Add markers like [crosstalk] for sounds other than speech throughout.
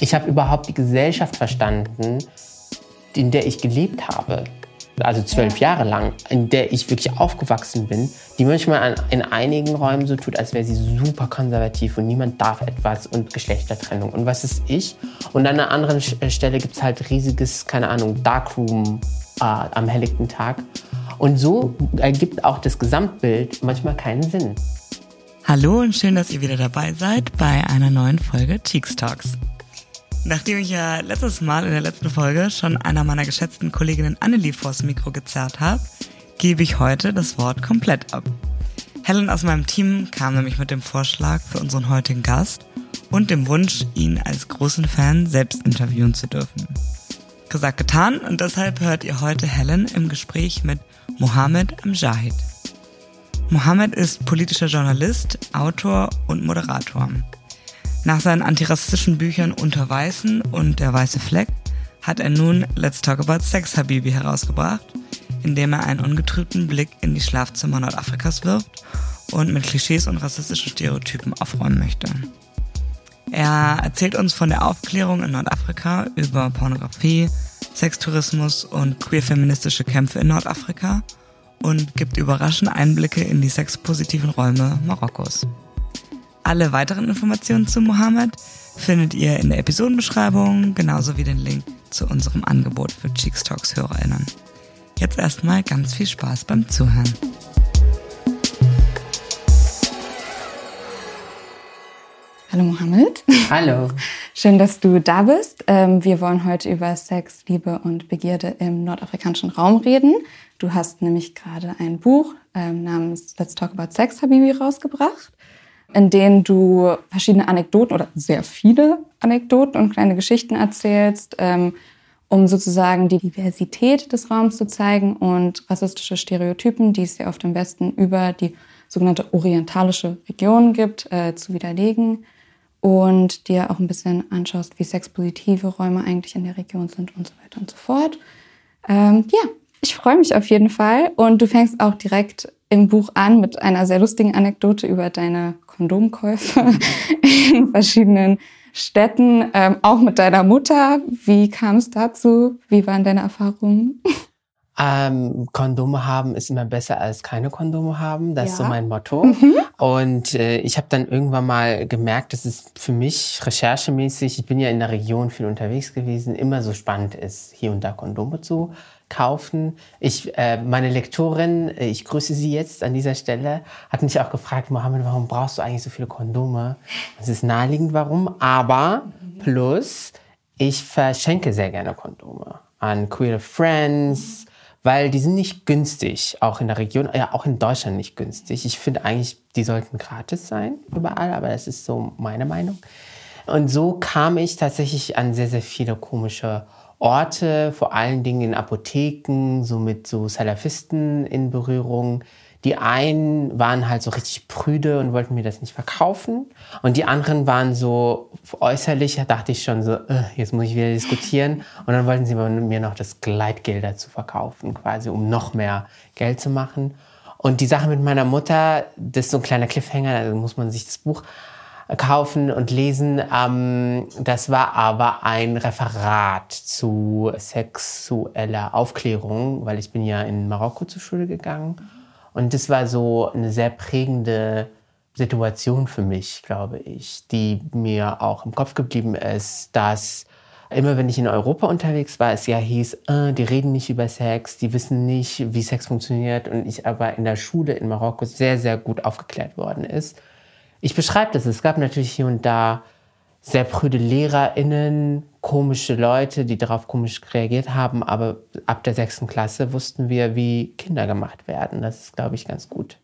Ich habe überhaupt die Gesellschaft verstanden, in der ich gelebt habe. Also zwölf ja. Jahre lang, in der ich wirklich aufgewachsen bin, die manchmal in einigen Räumen so tut, als wäre sie super konservativ und niemand darf etwas und Geschlechtertrennung und was ist ich. Und an einer anderen Stelle gibt es halt riesiges, keine Ahnung, Darkroom äh, am helllichten Tag. Und so ergibt auch das Gesamtbild manchmal keinen Sinn. Hallo und schön, dass ihr wieder dabei seid bei einer neuen Folge Cheeks Talks. Nachdem ich ja letztes Mal in der letzten Folge schon einer meiner geschätzten Kolleginnen Annelie vors Mikro gezerrt habe, gebe ich heute das Wort komplett ab. Helen aus meinem Team kam nämlich mit dem Vorschlag für unseren heutigen Gast und dem Wunsch, ihn als großen Fan selbst interviewen zu dürfen. Gesagt, getan und deshalb hört ihr heute Helen im Gespräch mit Mohammed Amjahid. Mohammed ist politischer Journalist, Autor und Moderator. Nach seinen antirassistischen Büchern Unter Weißen und Der weiße Fleck hat er nun Let's Talk About Sex Habibi herausgebracht, in dem er einen ungetrübten Blick in die Schlafzimmer Nordafrikas wirft und mit Klischees und rassistischen Stereotypen aufräumen möchte. Er erzählt uns von der Aufklärung in Nordafrika über Pornografie, Sextourismus und queer-feministische Kämpfe in Nordafrika und gibt überraschende Einblicke in die sexpositiven Räume Marokkos. Alle weiteren Informationen zu Mohammed findet ihr in der Episodenbeschreibung, genauso wie den Link zu unserem Angebot für Cheeks Talks HörerInnen. Jetzt erstmal ganz viel Spaß beim Zuhören. Hallo Mohammed. Hallo. [laughs] Schön, dass du da bist. Ähm, wir wollen heute über Sex, Liebe und Begierde im nordafrikanischen Raum reden. Du hast nämlich gerade ein Buch ähm, namens Let's Talk About Sex Habibi rausgebracht in denen du verschiedene Anekdoten oder sehr viele Anekdoten und kleine Geschichten erzählst, ähm, um sozusagen die Diversität des Raums zu zeigen und rassistische Stereotypen, die es ja auf dem Westen über die sogenannte orientalische Region gibt, äh, zu widerlegen und dir auch ein bisschen anschaust, wie sexpositive Räume eigentlich in der Region sind und so weiter und so fort. Ähm, ja, ich freue mich auf jeden Fall und du fängst auch direkt im Buch an mit einer sehr lustigen Anekdote über deine Kondomkäufe [laughs] in verschiedenen Städten, ähm, auch mit deiner Mutter. Wie kam es dazu? Wie waren deine Erfahrungen? Ähm, Kondome haben ist immer besser als keine Kondome haben. Das ja. ist so mein Motto. Mhm. Und äh, ich habe dann irgendwann mal gemerkt, dass es für mich recherchemäßig, ich bin ja in der Region viel unterwegs gewesen, immer so spannend ist, hier und da Kondome zu kaufen. Ich, äh, meine Lektorin, äh, ich grüße sie jetzt an dieser Stelle, hat mich auch gefragt, Mohammed, warum brauchst du eigentlich so viele Kondome? Es ist naheliegend, warum. Aber plus, ich verschenke sehr gerne Kondome an queer Friends, weil die sind nicht günstig, auch in der Region, ja auch in Deutschland nicht günstig. Ich finde eigentlich, die sollten gratis sein überall, aber das ist so meine Meinung. Und so kam ich tatsächlich an sehr, sehr viele komische Orte, vor allen Dingen in Apotheken, so mit so Salafisten in Berührung. Die einen waren halt so richtig prüde und wollten mir das nicht verkaufen. Und die anderen waren so äußerlich, da dachte ich schon so, äh, jetzt muss ich wieder diskutieren. Und dann wollten sie mir noch das Gleitgel dazu verkaufen, quasi, um noch mehr Geld zu machen. Und die Sache mit meiner Mutter, das ist so ein kleiner Cliffhanger, da muss man sich das Buch kaufen und lesen. Ähm, das war aber ein Referat zu sexueller Aufklärung, weil ich bin ja in Marokko zur Schule gegangen. Und das war so eine sehr prägende Situation für mich, glaube ich, die mir auch im Kopf geblieben ist, dass immer wenn ich in Europa unterwegs war, es ja hieß, äh, die reden nicht über Sex, die wissen nicht, wie Sex funktioniert und ich aber in der Schule in Marokko sehr, sehr gut aufgeklärt worden ist ich beschreibe das. Es gab natürlich hier und da sehr prüde LehrerInnen, komische Leute, die darauf komisch reagiert haben, aber ab der sechsten Klasse wussten wir, wie Kinder gemacht werden. Das ist, glaube ich, ganz gut.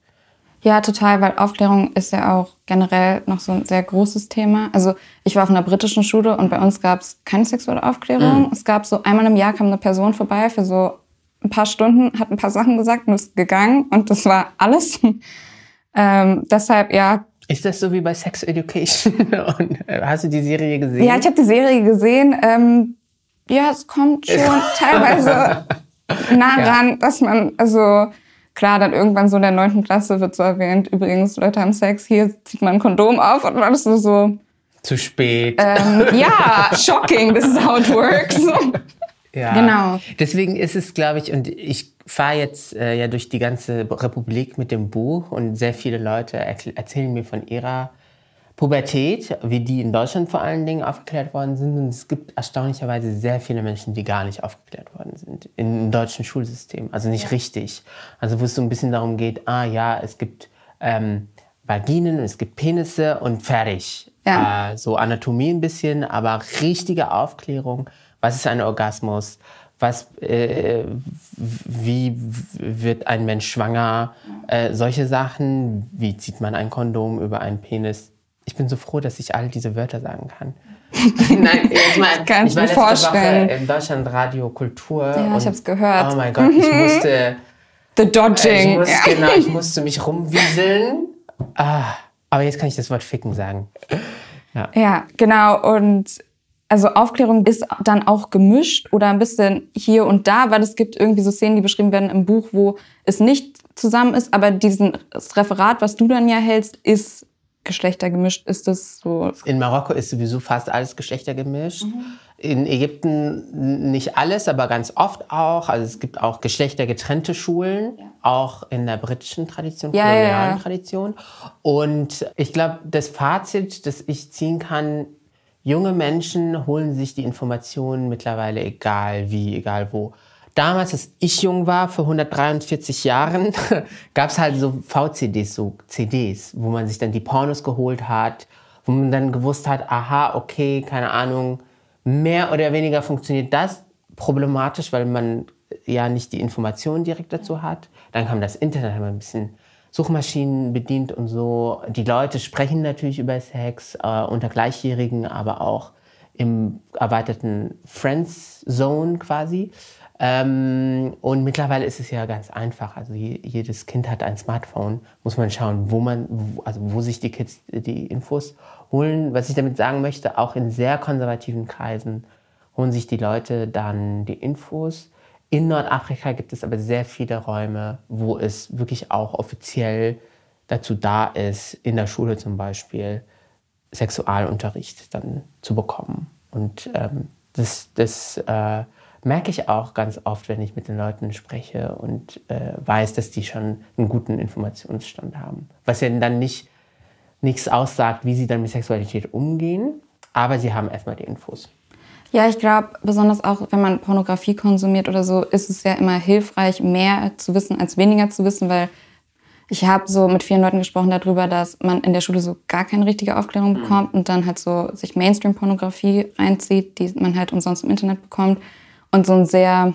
Ja, total, weil Aufklärung ist ja auch generell noch so ein sehr großes Thema. Also ich war auf einer britischen Schule und bei uns gab es keine sexuelle Aufklärung. Mhm. Es gab so einmal im Jahr kam eine Person vorbei für so ein paar Stunden, hat ein paar Sachen gesagt und ist gegangen und das war alles. [laughs] ähm, deshalb, ja, ist das so wie bei Sex Education? [laughs] Und, äh, hast du die Serie gesehen? Ja, ich habe die Serie gesehen. Ähm, ja, es kommt [laughs] schon teilweise nah ja. ran, dass man, also klar, dann irgendwann so in der neunten Klasse wird so erwähnt, übrigens, Leute haben Sex, hier zieht man ein Kondom auf und man ist so, so Zu spät. Ähm, ja, [laughs] shocking, this is how it works. Ja. Genau. Deswegen ist es, glaube ich, und ich fahre jetzt äh, ja durch die ganze Republik mit dem Buch und sehr viele Leute erzählen mir von ihrer Pubertät, wie die in Deutschland vor allen Dingen aufgeklärt worden sind. Und es gibt erstaunlicherweise sehr viele Menschen, die gar nicht aufgeklärt worden sind im deutschen Schulsystem. Also nicht richtig. Also wo es so ein bisschen darum geht, ah ja, es gibt ähm, Vaginen, es gibt Penisse und fertig. Ja. Äh, so Anatomie ein bisschen, aber richtige Aufklärung. Was ist ein Orgasmus? Was, äh, wie wird ein Mensch schwanger? Äh, solche Sachen. Wie zieht man ein Kondom über einen Penis? Ich bin so froh, dass ich all diese Wörter sagen kann. [laughs] Nein, ich meine, Kann ich, ich war mir vorstellen. Woche in Deutschland Radio Kultur. Ja, ich habe es gehört. Oh mein Gott, ich musste. [laughs] The Dodging. Ich musste, ja. Genau, ich [laughs] musste mich rumwieseln. Ah, aber jetzt kann ich das Wort ficken sagen. Ja, ja genau. Und also Aufklärung ist dann auch gemischt oder ein bisschen hier und da, weil es gibt irgendwie so Szenen, die beschrieben werden im Buch, wo es nicht zusammen ist, aber diesen Referat, was du dann ja hältst, ist geschlechtergemischt? Ist das so? In Marokko ist sowieso fast alles geschlechtergemischt. Mhm. In Ägypten nicht alles, aber ganz oft auch. Also es gibt auch geschlechtergetrennte Schulen, ja. auch in der britischen Tradition, ja, kolonialen ja, Tradition. Und ich glaube, das Fazit, das ich ziehen kann, junge Menschen holen sich die Informationen mittlerweile egal wie, egal wo damals, als ich jung war, vor 143 Jahren, [laughs] gab es halt so VCDs, so CDs, wo man sich dann die Pornos geholt hat, wo man dann gewusst hat, aha, okay, keine Ahnung, mehr oder weniger funktioniert das problematisch, weil man ja nicht die Informationen direkt dazu hat. Dann kam das Internet, haben wir ein bisschen Suchmaschinen bedient und so. Die Leute sprechen natürlich über Sex äh, unter Gleichjährigen, aber auch im erweiterten Friends Zone quasi. Ähm, und mittlerweile ist es ja ganz einfach. Also je, jedes Kind hat ein Smartphone. Muss man schauen, wo man, wo, also wo sich die Kids die Infos holen. Was ich damit sagen möchte, auch in sehr konservativen Kreisen holen sich die Leute dann die Infos. In Nordafrika gibt es aber sehr viele Räume, wo es wirklich auch offiziell dazu da ist, in der Schule zum Beispiel Sexualunterricht dann zu bekommen. Und ähm, das, das äh, merke ich auch ganz oft, wenn ich mit den Leuten spreche und äh, weiß, dass die schon einen guten Informationsstand haben. Was ja dann nicht nichts aussagt, wie sie dann mit Sexualität umgehen, aber sie haben erstmal die Infos. Ja, ich glaube, besonders auch, wenn man Pornografie konsumiert oder so, ist es ja immer hilfreich, mehr zu wissen als weniger zu wissen, weil ich habe so mit vielen Leuten gesprochen darüber, dass man in der Schule so gar keine richtige Aufklärung mhm. bekommt und dann halt so sich Mainstream-Pornografie reinzieht, die man halt umsonst im Internet bekommt und so ein sehr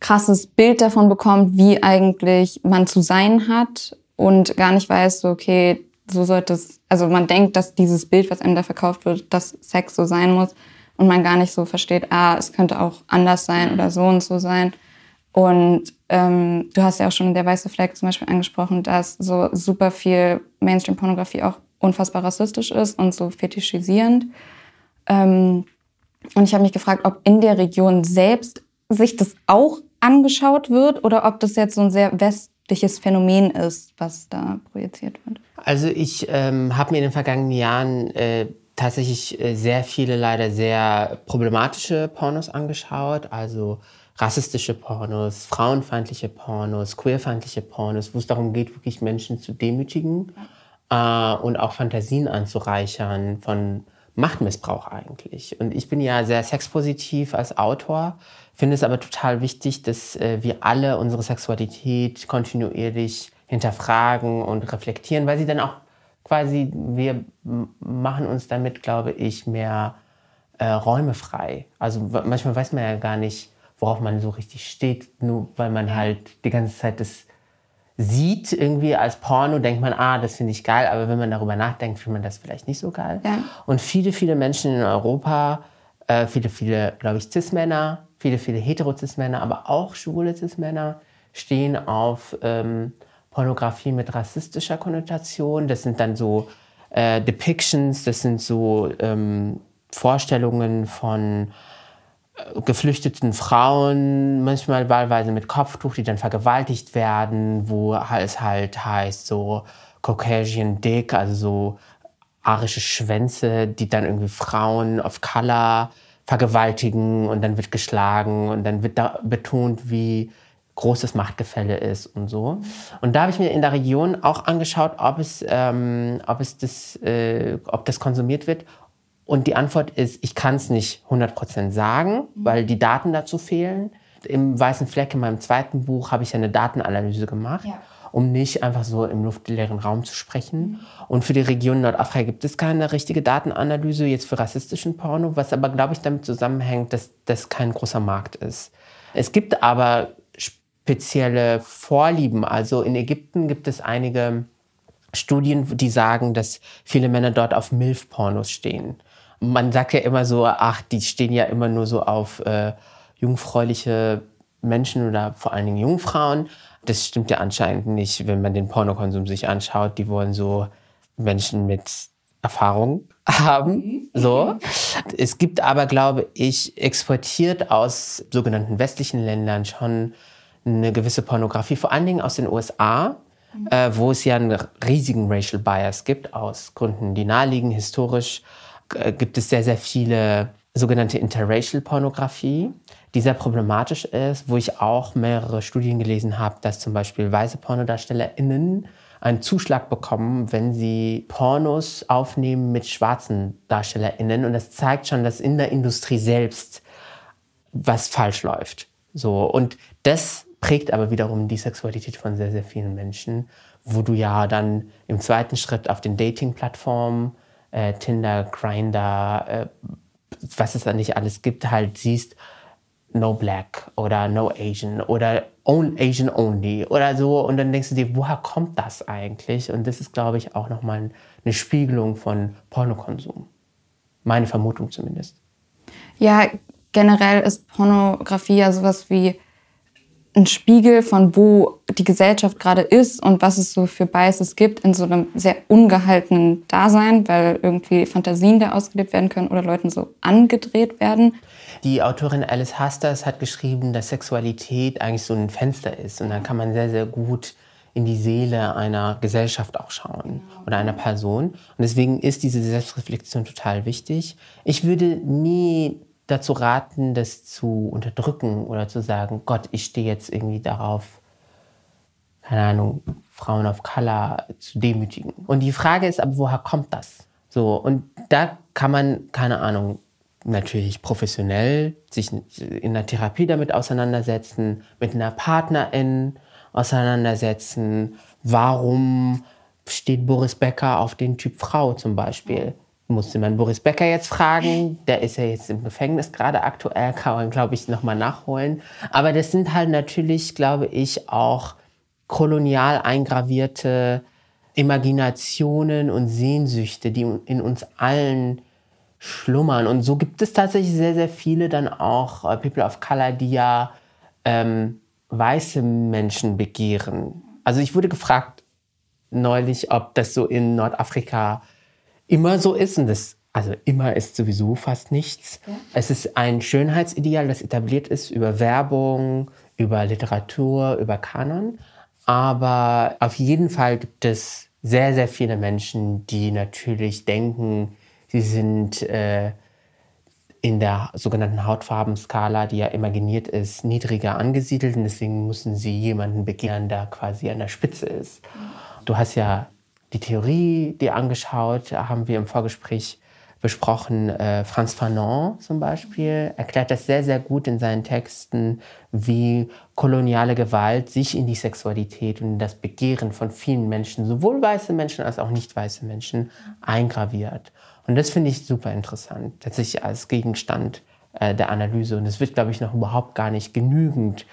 krasses Bild davon bekommt, wie eigentlich man zu sein hat und gar nicht weiß, so, okay, so sollte es, also man denkt, dass dieses Bild, was einem da verkauft wird, dass Sex so sein muss und man gar nicht so versteht, ah, es könnte auch anders sein oder so und so sein. Und ähm, du hast ja auch schon der weiße Fleck zum Beispiel angesprochen, dass so super viel Mainstream-Pornografie auch unfassbar rassistisch ist und so fetischisierend. Ähm, und ich habe mich gefragt, ob in der Region selbst sich das auch angeschaut wird oder ob das jetzt so ein sehr westliches Phänomen ist, was da projiziert wird. Also ich ähm, habe mir in den vergangenen Jahren äh, tatsächlich äh, sehr viele leider sehr problematische Pornos angeschaut. Also rassistische Pornos, frauenfeindliche Pornos, queerfeindliche Pornos, wo es darum geht, wirklich Menschen zu demütigen äh, und auch Fantasien anzureichern von Machtmissbrauch eigentlich. Und ich bin ja sehr sexpositiv als Autor, finde es aber total wichtig, dass äh, wir alle unsere Sexualität kontinuierlich hinterfragen und reflektieren, weil sie dann auch quasi, wir machen uns damit, glaube ich, mehr äh, Räume frei. Also manchmal weiß man ja gar nicht, worauf man so richtig steht, nur weil man halt die ganze Zeit das sieht irgendwie als Porno, denkt man, ah, das finde ich geil, aber wenn man darüber nachdenkt, findet man das vielleicht nicht so geil. Ja. Und viele, viele Menschen in Europa, äh, viele, viele, glaube ich, Cis-Männer, viele, viele hetero-Cis-Männer, aber auch schwule Cis-Männer stehen auf ähm, Pornografie mit rassistischer Konnotation. Das sind dann so äh, Depictions, das sind so ähm, Vorstellungen von geflüchteten Frauen, manchmal wahlweise mit Kopftuch, die dann vergewaltigt werden, wo es halt heißt so Caucasian Dick, also so arische Schwänze, die dann irgendwie Frauen of Color vergewaltigen und dann wird geschlagen und dann wird da betont, wie großes Machtgefälle ist und so. Und da habe ich mir in der Region auch angeschaut, ob es, ähm, ob es das, äh, ob das konsumiert wird. Und die Antwort ist, ich kann es nicht 100% sagen, weil die Daten dazu fehlen. Im Weißen Fleck in meinem zweiten Buch habe ich eine Datenanalyse gemacht. Ja um nicht einfach so im luftleeren Raum zu sprechen. Und für die Region Nordafrika gibt es keine richtige Datenanalyse jetzt für rassistischen Porno, was aber, glaube ich, damit zusammenhängt, dass das kein großer Markt ist. Es gibt aber spezielle Vorlieben. Also in Ägypten gibt es einige Studien, die sagen, dass viele Männer dort auf MILF-Pornos stehen. Man sagt ja immer so, ach, die stehen ja immer nur so auf äh, jungfräuliche Menschen oder vor allen Dingen Jungfrauen. Das stimmt ja anscheinend nicht, wenn man den Pornokonsum sich anschaut. Die wollen so Menschen mit Erfahrung [laughs] haben. So. Es gibt aber, glaube ich, exportiert aus sogenannten westlichen Ländern schon eine gewisse Pornografie, vor allen Dingen aus den USA, mhm. äh, wo es ja einen riesigen Racial Bias gibt, aus Gründen, die naheliegen. Historisch äh, gibt es sehr, sehr viele sogenannte Interracial Pornografie die sehr problematisch ist, wo ich auch mehrere Studien gelesen habe, dass zum Beispiel weiße PornodarstellerInnen einen Zuschlag bekommen, wenn sie Pornos aufnehmen mit schwarzen DarstellerInnen. Und das zeigt schon, dass in der Industrie selbst was falsch läuft. So. Und das prägt aber wiederum die Sexualität von sehr, sehr vielen Menschen, wo du ja dann im zweiten Schritt auf den Dating-Plattformen, äh, Tinder, Grindr, äh, was es da nicht alles gibt, halt siehst, no black oder no Asian oder own Asian only oder so. Und dann denkst du dir, woher kommt das eigentlich? Und das ist, glaube ich, auch nochmal eine Spiegelung von Pornokonsum. Meine Vermutung zumindest. Ja, generell ist Pornografie ja sowas wie ein Spiegel von wo die Gesellschaft gerade ist und was es so für Biases gibt in so einem sehr ungehaltenen Dasein, weil irgendwie Fantasien da ausgelebt werden können oder Leuten so angedreht werden. Die Autorin Alice Hasters hat geschrieben, dass Sexualität eigentlich so ein Fenster ist und dann kann man sehr, sehr gut in die Seele einer Gesellschaft auch schauen oder einer Person. Und deswegen ist diese Selbstreflexion total wichtig. Ich würde nie dazu raten, das zu unterdrücken oder zu sagen, Gott, ich stehe jetzt irgendwie darauf, keine Ahnung, Frauen of Color zu demütigen. Und die Frage ist aber, woher kommt das? So, und da kann man, keine Ahnung, natürlich professionell sich in der Therapie damit auseinandersetzen, mit einer Partnerin auseinandersetzen. Warum steht Boris Becker auf den Typ Frau zum Beispiel? Musste man Boris Becker jetzt fragen. Der ist ja jetzt im Gefängnis gerade aktuell, kann man, glaube ich, nochmal nachholen. Aber das sind halt natürlich, glaube ich, auch kolonial eingravierte Imaginationen und Sehnsüchte, die in uns allen schlummern. Und so gibt es tatsächlich sehr, sehr viele dann auch äh, People of Color, die ja ähm, weiße Menschen begehren. Also ich wurde gefragt neulich, ob das so in Nordafrika immer so ist. Und das, also immer ist sowieso fast nichts. Ja. Es ist ein Schönheitsideal, das etabliert ist über Werbung, über Literatur, über Kanon. Aber auf jeden Fall gibt es sehr, sehr viele Menschen, die natürlich denken, sie sind äh, in der sogenannten Hautfarbenskala, die ja imaginiert ist, niedriger angesiedelt und deswegen müssen sie jemanden begehren, der quasi an der Spitze ist. Du hast ja die Theorie dir angeschaut, haben wir im Vorgespräch besprochen. Äh, Franz Fanon zum Beispiel erklärt das sehr, sehr gut in seinen Texten, wie koloniale Gewalt sich in die Sexualität und in das Begehren von vielen Menschen, sowohl weiße Menschen als auch nicht weiße Menschen, eingraviert. Und das finde ich super interessant, tatsächlich als Gegenstand äh, der Analyse. Und es wird, glaube ich, noch überhaupt gar nicht genügend,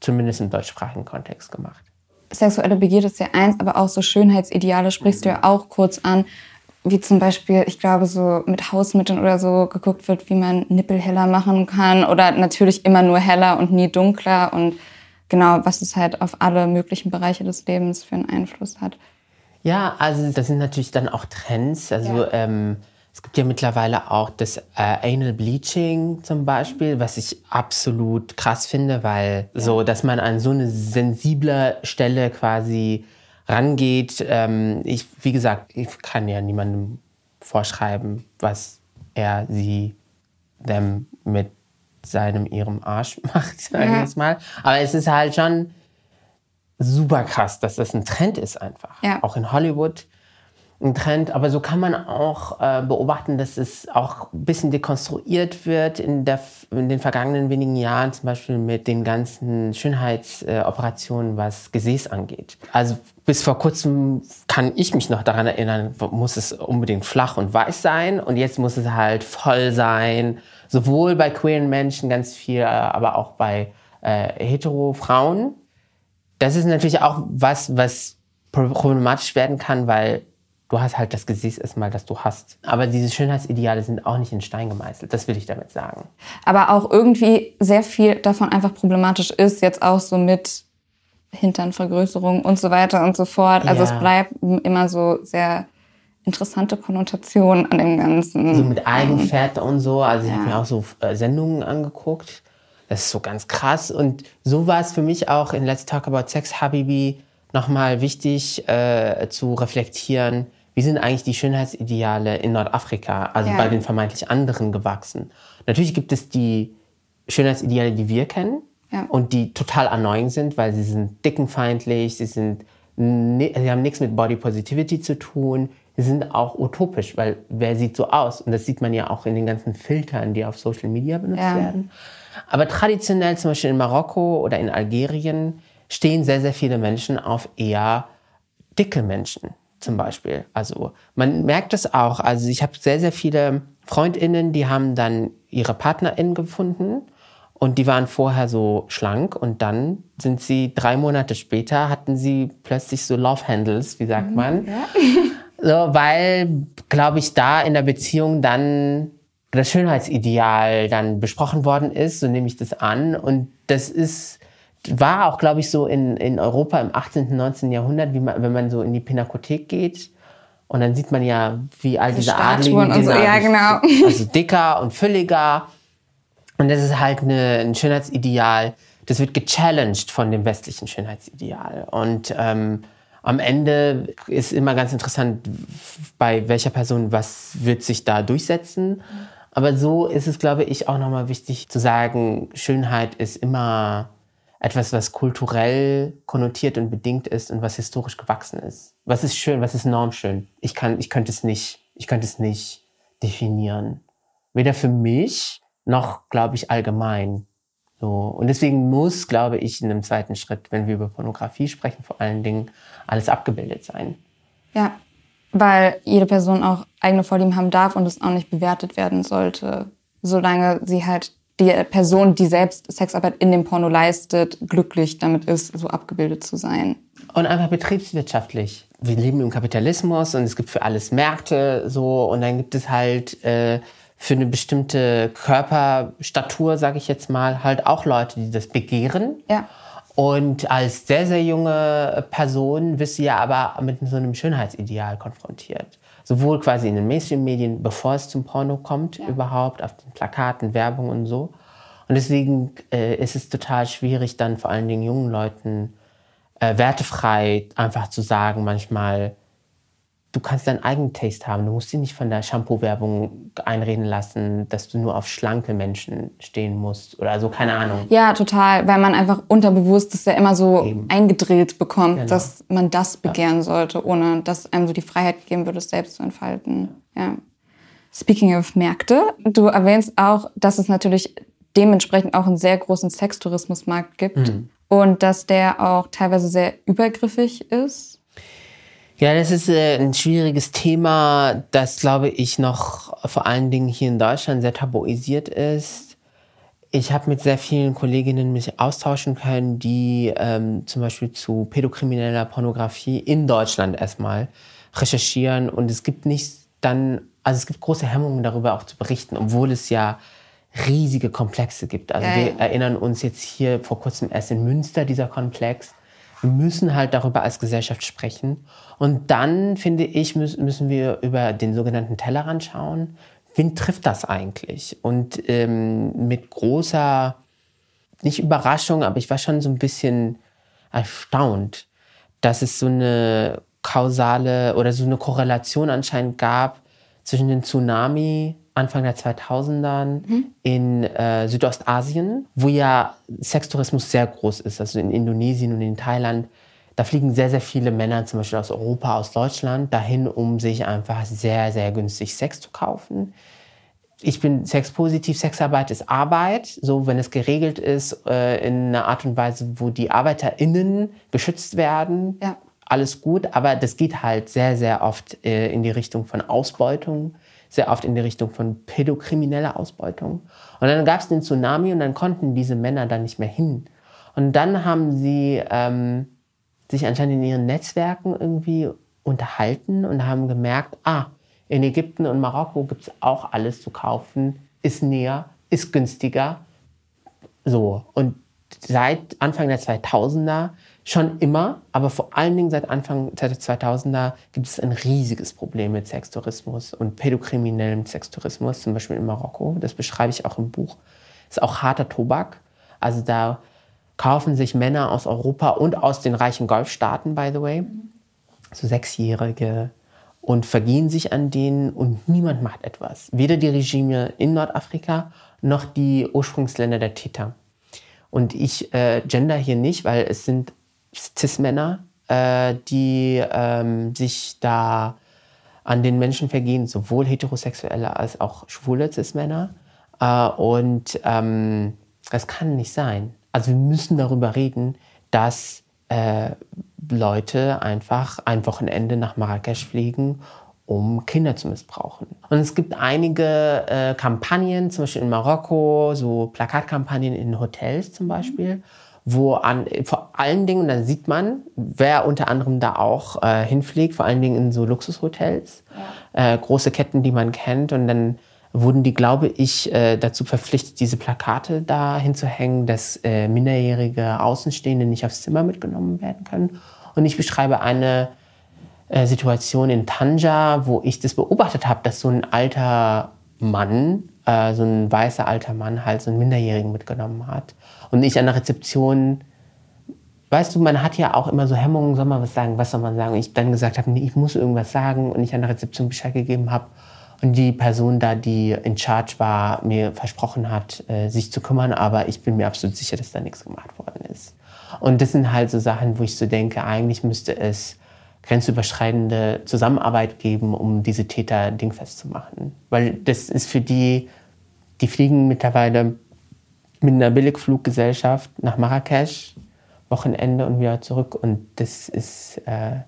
zumindest im deutschsprachigen Kontext gemacht sexuelle Begierde ist ja eins, aber auch so Schönheitsideale sprichst du ja auch kurz an. Wie zum Beispiel, ich glaube, so mit Hausmitteln oder so geguckt wird, wie man Nippel heller machen kann. Oder natürlich immer nur heller und nie dunkler. Und genau, was es halt auf alle möglichen Bereiche des Lebens für einen Einfluss hat. Ja, also das sind natürlich dann auch Trends. Also ja. ähm, es gibt ja mittlerweile auch das äh, Anal Bleaching zum Beispiel, was ich absolut krass finde, weil ja. so, dass man an so eine sensible Stelle quasi rangeht. Ähm, ich, wie gesagt, ich kann ja niemandem vorschreiben, was er, sie, them mit seinem, ihrem Arsch [laughs] macht, sage ich jetzt mal. Aber es ist halt schon super krass, dass das ein Trend ist einfach. Ja. Auch in Hollywood ein Trend. Aber so kann man auch äh, beobachten, dass es auch ein bisschen dekonstruiert wird in, der, in den vergangenen wenigen Jahren, zum Beispiel mit den ganzen Schönheitsoperationen, äh, was Gesäß angeht. Also bis vor kurzem kann ich mich noch daran erinnern, muss es unbedingt flach und weiß sein und jetzt muss es halt voll sein. Sowohl bei queeren Menschen ganz viel, aber auch bei äh, hetero Frauen das ist natürlich auch was, was problematisch werden kann, weil du hast halt das Gesicht erstmal, das du hast. Aber diese Schönheitsideale sind auch nicht in Stein gemeißelt. Das will ich damit sagen. Aber auch irgendwie sehr viel davon einfach problematisch ist, jetzt auch so mit Hinternvergrößerung und so weiter und so fort. Also ja. es bleibt immer so sehr interessante Konnotationen an dem Ganzen. So mit Eigenfett und so. Also ich ja. habe mir auch so äh, Sendungen angeguckt das ist so ganz krass. Und so war es für mich auch in Let's Talk About Sex, Habibi, nochmal wichtig äh, zu reflektieren, wie sind eigentlich die Schönheitsideale in Nordafrika, also ja. bei den vermeintlich anderen gewachsen. Natürlich gibt es die Schönheitsideale, die wir kennen ja. und die total annoying sind, weil sie sind dickenfeindlich, sie sind sie haben nichts mit Body Positivity zu tun. Sie sind auch utopisch, weil wer sieht so aus? Und das sieht man ja auch in den ganzen Filtern, die auf Social Media benutzt ja. werden. Aber traditionell, zum Beispiel in Marokko oder in Algerien, stehen sehr, sehr viele Menschen auf eher dicke Menschen zum Beispiel. Also man merkt es auch. Also ich habe sehr, sehr viele Freundinnen, die haben dann ihre PartnerInnen gefunden und die waren vorher so schlank und dann sind sie drei Monate später hatten sie plötzlich so Love Handles, wie sagt mhm, man? Ja. [laughs] So, weil, glaube ich, da in der Beziehung dann das Schönheitsideal dann besprochen worden ist, so nehme ich das an. Und das ist, war auch, glaube ich, so in, in Europa im 18., 19. Jahrhundert, wie man, wenn man so in die Pinakothek geht. Und dann sieht man ja, wie all diese Adligen, und so, ja, genau. also dicker und fülliger. Und das ist halt eine, ein Schönheitsideal, das wird gechallenged von dem westlichen Schönheitsideal. Und ähm, am Ende ist immer ganz interessant, bei welcher Person was wird sich da durchsetzen. Aber so ist es, glaube ich, auch nochmal wichtig zu sagen, Schönheit ist immer etwas, was kulturell konnotiert und bedingt ist und was historisch gewachsen ist. Was ist schön, was ist normschön? Ich kann, ich könnte es nicht, ich könnte es nicht definieren. Weder für mich noch, glaube ich, allgemein. So. Und deswegen muss, glaube ich, in einem zweiten Schritt, wenn wir über Pornografie sprechen, vor allen Dingen alles abgebildet sein. Ja, weil jede Person auch eigene Vorlieben haben darf und es auch nicht bewertet werden sollte, solange sie halt die Person, die selbst Sexarbeit in dem Porno leistet, glücklich damit ist, so abgebildet zu sein. Und einfach betriebswirtschaftlich. Wir leben im Kapitalismus und es gibt für alles Märkte so und dann gibt es halt äh, für eine bestimmte Körperstatur, sage ich jetzt mal, halt auch Leute, die das begehren. Ja. Und als sehr, sehr junge Person wirst du ja aber mit so einem Schönheitsideal konfrontiert. Sowohl quasi in den Mainstream-Medien, bevor es zum Porno kommt, ja. überhaupt, auf den Plakaten, Werbung und so. Und deswegen äh, ist es total schwierig, dann vor allen Dingen jungen Leuten äh, wertefrei einfach zu sagen, manchmal, du kannst deinen eigenen Taste haben. Du musst dich nicht von der Shampoo-Werbung einreden lassen, dass du nur auf schlanke Menschen stehen musst oder so, keine Ahnung. Ja, total, weil man einfach unterbewusst das ja immer so Eben. eingedrillt bekommt, genau. dass man das begehren ja. sollte, ohne dass einem so die Freiheit gegeben wird, es selbst zu entfalten. Ja. Speaking of Märkte, du erwähnst auch, dass es natürlich dementsprechend auch einen sehr großen Sextourismusmarkt gibt mhm. und dass der auch teilweise sehr übergriffig ist ja, das ist äh, ein schwieriges Thema, das, glaube ich, noch vor allen Dingen hier in Deutschland sehr tabuisiert ist. Ich habe mit sehr vielen Kolleginnen mich austauschen können, die ähm, zum Beispiel zu pädokrimineller Pornografie in Deutschland erstmal recherchieren. Und es gibt nicht dann, also es gibt große Hemmungen darüber auch zu berichten, obwohl es ja riesige Komplexe gibt. Also ja, ja. wir erinnern uns jetzt hier vor kurzem erst in Münster dieser Komplex. Wir müssen halt darüber als Gesellschaft sprechen. Und dann, finde ich, müssen wir über den sogenannten Tellerrand schauen. Wen trifft das eigentlich? Und ähm, mit großer, nicht Überraschung, aber ich war schon so ein bisschen erstaunt, dass es so eine kausale oder so eine Korrelation anscheinend gab zwischen dem Tsunami Anfang der 2000ern mhm. in äh, Südostasien, wo ja Sextourismus sehr groß ist, also in Indonesien und in Thailand. Da fliegen sehr, sehr viele Männer, zum Beispiel aus Europa, aus Deutschland, dahin, um sich einfach sehr, sehr günstig Sex zu kaufen. Ich bin sexpositiv, Sexarbeit ist Arbeit, so wenn es geregelt ist, äh, in einer Art und Weise, wo die ArbeiterInnen geschützt werden. Ja. Alles gut, aber das geht halt sehr, sehr oft äh, in die Richtung von Ausbeutung sehr oft in die Richtung von pädokrimineller Ausbeutung. Und dann gab es den Tsunami und dann konnten diese Männer da nicht mehr hin. Und dann haben sie ähm, sich anscheinend in ihren Netzwerken irgendwie unterhalten und haben gemerkt, ah, in Ägypten und Marokko gibt es auch alles zu kaufen, ist näher, ist günstiger. So. Und seit Anfang der 2000er schon immer, aber vor allen Dingen seit Anfang der 2000er gibt es ein riesiges Problem mit Sextourismus und pädokriminellem Sextourismus, zum Beispiel in Marokko. Das beschreibe ich auch im Buch. Ist auch harter Tobak. Also da kaufen sich Männer aus Europa und aus den reichen Golfstaaten, by the way, so Sechsjährige und vergehen sich an denen und niemand macht etwas. Weder die Regime in Nordafrika noch die Ursprungsländer der Täter. Und ich äh, gender hier nicht, weil es sind Cis-Männer, äh, die ähm, sich da an den Menschen vergehen, sowohl heterosexuelle als auch schwule Cis-Männer. Äh, und ähm, das kann nicht sein. Also wir müssen darüber reden, dass äh, Leute einfach ein Wochenende nach Marrakesch fliegen, um Kinder zu missbrauchen. Und es gibt einige äh, Kampagnen, zum Beispiel in Marokko, so Plakatkampagnen in Hotels zum Beispiel. Mhm wo an, vor allen Dingen, und dann sieht man, wer unter anderem da auch äh, hinfliegt, vor allen Dingen in so Luxushotels, ja. äh, große Ketten, die man kennt. Und dann wurden die, glaube ich, äh, dazu verpflichtet, diese Plakate da hinzuhängen, dass äh, minderjährige Außenstehende nicht aufs Zimmer mitgenommen werden können. Und ich beschreibe eine äh, Situation in Tanja, wo ich das beobachtet habe, dass so ein alter Mann, äh, so ein weißer alter Mann halt so einen Minderjährigen mitgenommen hat. Und ich an der Rezeption, weißt du, man hat ja auch immer so Hemmungen, soll man was sagen, was soll man sagen? Und ich dann gesagt habe, nee, ich muss irgendwas sagen und ich an der Rezeption Bescheid gegeben habe. Und die Person da, die in Charge war, mir versprochen hat, äh, sich zu kümmern, aber ich bin mir absolut sicher, dass da nichts gemacht worden ist. Und das sind halt so Sachen, wo ich so denke, eigentlich müsste es grenzüberschreitende Zusammenarbeit geben, um diese Täter dingfest zu machen. Weil das ist für die, die fliegen mittlerweile mit einer Billigfluggesellschaft nach Marrakesch, Wochenende und wieder zurück. Und das ist äh,